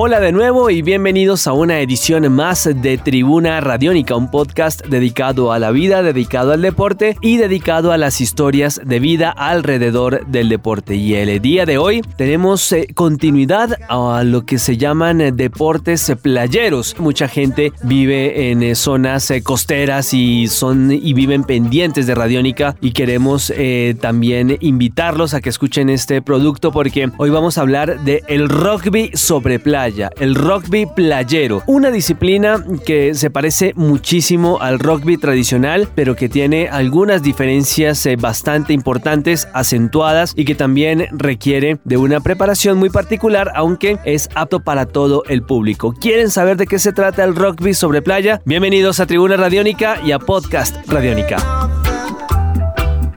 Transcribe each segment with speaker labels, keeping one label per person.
Speaker 1: Hola de nuevo y bienvenidos a una edición más de Tribuna Radiónica, un podcast dedicado a la vida, dedicado al deporte y dedicado a las historias de vida alrededor del deporte. Y el día de hoy tenemos eh, continuidad a lo que se llaman eh, deportes playeros. Mucha gente vive en eh, zonas costeras y son y viven pendientes de Radiónica y queremos también invitarlos a que escuchen este producto porque hoy vamos a hablar de el rugby sobre playa el rugby playero, una disciplina que se parece muchísimo al rugby tradicional, pero que tiene algunas diferencias eh, bastante importantes, acentuadas y que también requiere de una preparación muy particular, aunque es apto para todo el público. ¿Quieren saber de qué se trata el rugby sobre playa? Bienvenidos a Tribuna Radiónica y a Podcast Radiónica.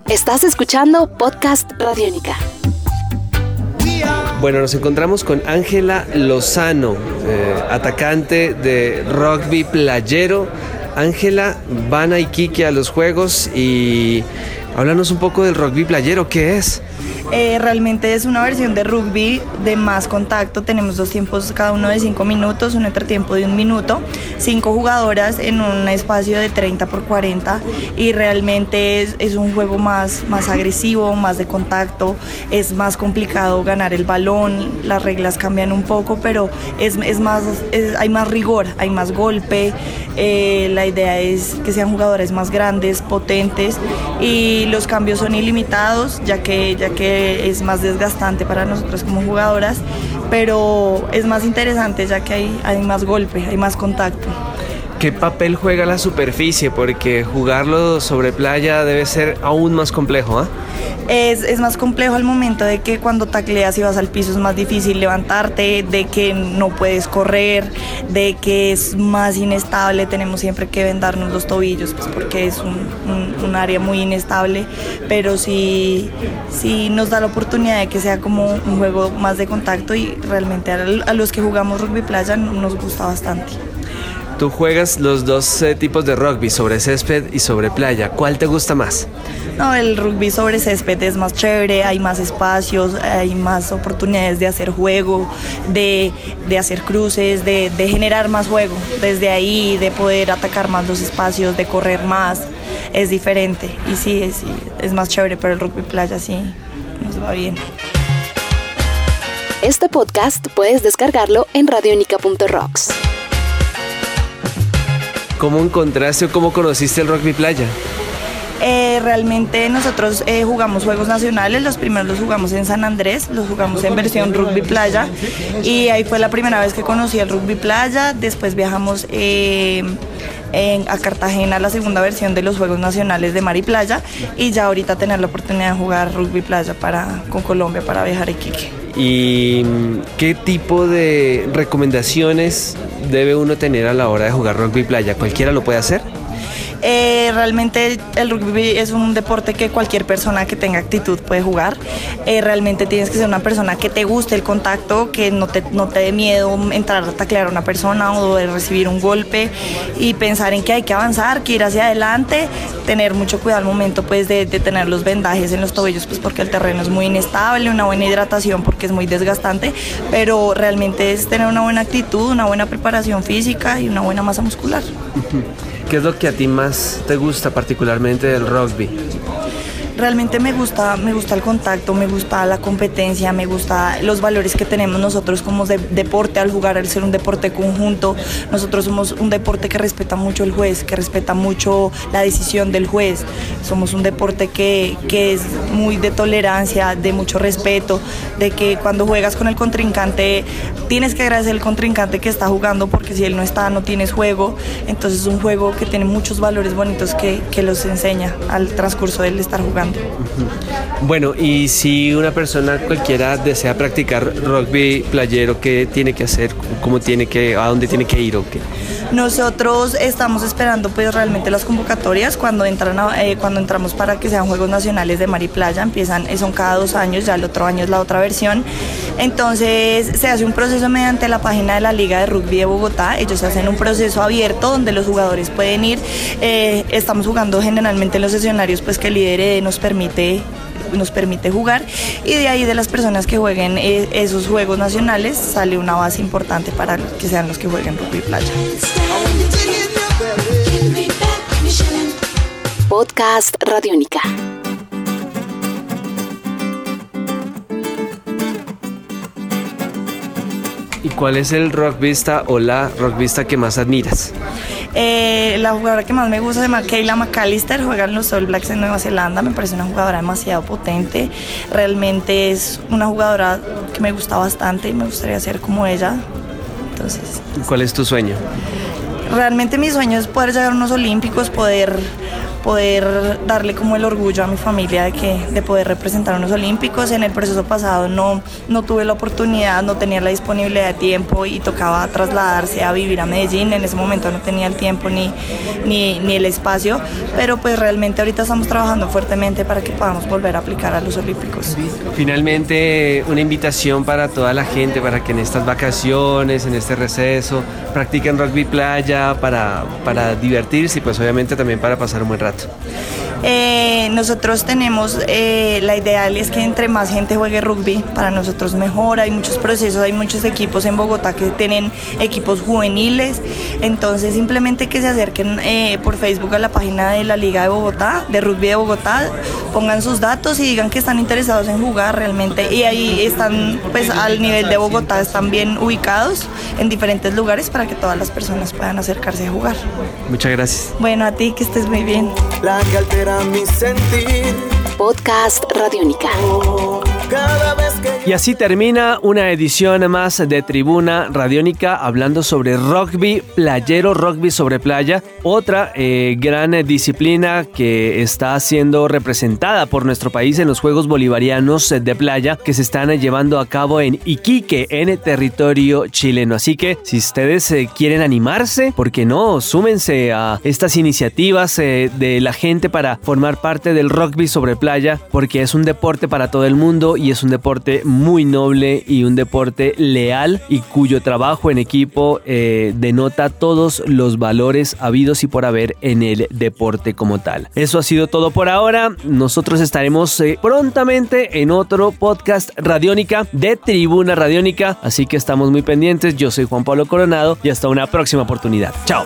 Speaker 2: Estás escuchando Podcast Radiónica.
Speaker 1: Bueno, nos encontramos con Ángela Lozano, eh, atacante de rugby playero. Ángela, van a Iquique a los juegos y háblanos un poco del rugby playero, ¿qué es?
Speaker 3: Eh, realmente es una versión de rugby de más contacto. Tenemos dos tiempos, cada uno de cinco minutos, un entretiempo de un minuto, cinco jugadoras en un espacio de 30 por 40 y realmente es, un juego más, más agresivo, más de contacto, es más complicado ganar el balón, las reglas cambian un poco, pero es, más, hay más rigor, hay más golpe. Eh, la idea es que sean jugadores más grandes, potentes y los cambios son ilimitados, ya que, ya que es más desgastante para nosotros como jugadoras, pero es más interesante ya que hay, hay más golpe, hay más contacto.
Speaker 1: ¿Qué papel juega la superficie? Porque jugarlo sobre playa debe ser aún más complejo, ¿ah?
Speaker 3: Es, más complejo al momento de que cuando tacleas y vas al piso es más difícil levantarte, de que no puedes correr, de que es más inestable, tenemos siempre que vendarnos los tobillos, pues porque es un, área muy inestable, pero sí, sí nos da la oportunidad de que sea como un juego más de contacto y realmente a los que jugamos rugby playa nos gusta bastante.
Speaker 1: Tú juegas los dos eh, tipos de rugby, sobre césped y sobre playa. ¿Cuál te gusta más?
Speaker 3: No, el rugby sobre césped es más chévere, hay más espacios, hay más oportunidades de hacer juego, de, hacer cruces, de, generar más juego. Desde ahí, de poder atacar más los espacios, de correr más, es diferente. Y sí, es, es más chévere, pero el rugby playa sí nos va bien.
Speaker 2: Este podcast puedes descargarlo en radionica.rocks.
Speaker 1: ¿Cómo encontraste o cómo conociste el rugby playa?
Speaker 3: Eh, realmente nosotros eh, jugamos juegos nacionales, los primeros los jugamos en San Andrés, los jugamos en versión rugby playa y ahí fue la primera vez que conocí el rugby playa, después viajamos eh, a Cartagena la segunda versión de los Juegos Nacionales de Mar y Playa y ya ahorita tener la oportunidad de jugar rugby playa para, con Colombia para viajar a Iquique.
Speaker 1: ¿Y qué tipo de recomendaciones debe uno tener a la hora de jugar rugby playa? ¿Cualquiera lo puede hacer?
Speaker 3: Eh, realmente el rugby es un deporte que cualquier persona que tenga actitud puede jugar. Eh, realmente tienes que ser una persona que te guste el contacto, que no te, no te dé miedo entrar a taclear a una persona o recibir un golpe y pensar en que hay que avanzar, que ir hacia adelante, tener mucho cuidado al momento pues de, de tener los vendajes en los tobillos pues porque el terreno es muy inestable, una buena hidratación porque es muy desgastante, pero realmente es tener una buena actitud, una buena preparación física y una buena masa muscular.
Speaker 1: ¿Qué es lo que a ti más te gusta particularmente del rugby?
Speaker 3: Realmente me gusta, me gusta el contacto, me gusta la competencia, me gusta los valores que tenemos nosotros como deporte al jugar, al ser un deporte conjunto. Nosotros somos un deporte que respeta mucho el juez, que respeta mucho la decisión del juez. Somos un deporte que, que es muy de tolerancia, de mucho respeto, de que cuando juegas con el contrincante tienes que agradecer al contrincante que está jugando porque si él no está no tienes juego. Entonces es un juego que tiene muchos valores bonitos que, que los enseña al transcurso del estar jugando.
Speaker 1: Bueno, y si una persona cualquiera desea practicar rugby playero, ¿qué tiene que hacer? ¿Cómo tiene que, a dónde tiene que ir o qué?
Speaker 3: Nosotros estamos esperando pues realmente las convocatorias. Cuando, entran eh, cuando entramos para que sean Juegos Nacionales de Mar y Playa, empiezan, eh, son cada dos años, ya el otro año es la otra versión. Entonces se hace un proceso mediante la página de la Liga de Rugby de Bogotá, ellos hacen un proceso abierto donde los jugadores pueden ir, eh, estamos jugando generalmente en los escenarios pues que el líder nos permite nos permite jugar y de ahí de las personas que jueguen esos juegos nacionales sale una base importante para que sean los que jueguen rugby playa.
Speaker 2: Podcast Radiónica.
Speaker 1: ¿Y cuál es el rockvista o la rockvista que más admiras?
Speaker 3: Eh, la jugadora que más me gusta se llama Kayla McAllister, juega en los All Blacks en Nueva Zelanda, me parece una jugadora demasiado potente, realmente es una jugadora que me gusta bastante y me gustaría ser como ella. Entonces,
Speaker 1: ¿Cuál es tu sueño?
Speaker 3: Realmente mi sueño es poder llegar a unos olímpicos, poder poder darle como el orgullo a mi familia de, que, de poder representar unos olímpicos. En el proceso pasado no, no tuve la oportunidad, no tenía la disponibilidad de tiempo y tocaba trasladarse a vivir a Medellín. En ese momento no tenía el tiempo ni, ni, ni el espacio, pero pues realmente ahorita estamos trabajando fuertemente para que podamos volver a aplicar a los olímpicos.
Speaker 1: Finalmente, una invitación para toda la gente para que en estas vacaciones, en este receso, practiquen rugby playa para, para divertirse y pues obviamente también para pasar un buen rato.
Speaker 3: Eh, nosotros tenemos, eh, la ideal es que entre más gente juegue rugby, para nosotros mejor, hay muchos procesos, hay muchos equipos en Bogotá que tienen equipos juveniles, entonces simplemente que se acerquen eh, por Facebook a la página de la Liga de Bogotá, de Rugby de Bogotá, pongan sus datos y digan que están interesados en jugar realmente, y ahí están pues al nivel de Bogotá, están bien ubicados en diferentes lugares para que todas las personas puedan acercarse a jugar.
Speaker 1: Muchas gracias.
Speaker 3: Bueno, a ti que estés muy bien.
Speaker 4: La que altera mi sentir.
Speaker 2: Podcast Radiónica.
Speaker 4: Cada vez que
Speaker 1: Y así termina una edición más de Tribuna Radiónica hablando sobre rugby playero, rugby sobre playa, otra eh, gran disciplina que está siendo representada por nuestro país en los Juegos Bolivarianos de Playa que se están llevando a cabo en Iquique, en territorio chileno. Así que si ustedes eh, quieren animarse, ¿por qué no? Súmense a estas iniciativas eh, de la gente para formar parte del rugby sobre playa, porque es un deporte para todo el mundo y es un deporte muy noble y un deporte leal y cuyo trabajo en equipo eh, denota todos los valores habidos y por haber en el deporte como tal. Eso ha sido todo por ahora. Nosotros estaremos eh, prontamente en otro podcast radiónica de Tribuna Radiónica, así que estamos muy pendientes. Yo soy Juan Pablo Coronado y hasta una próxima oportunidad. Chao.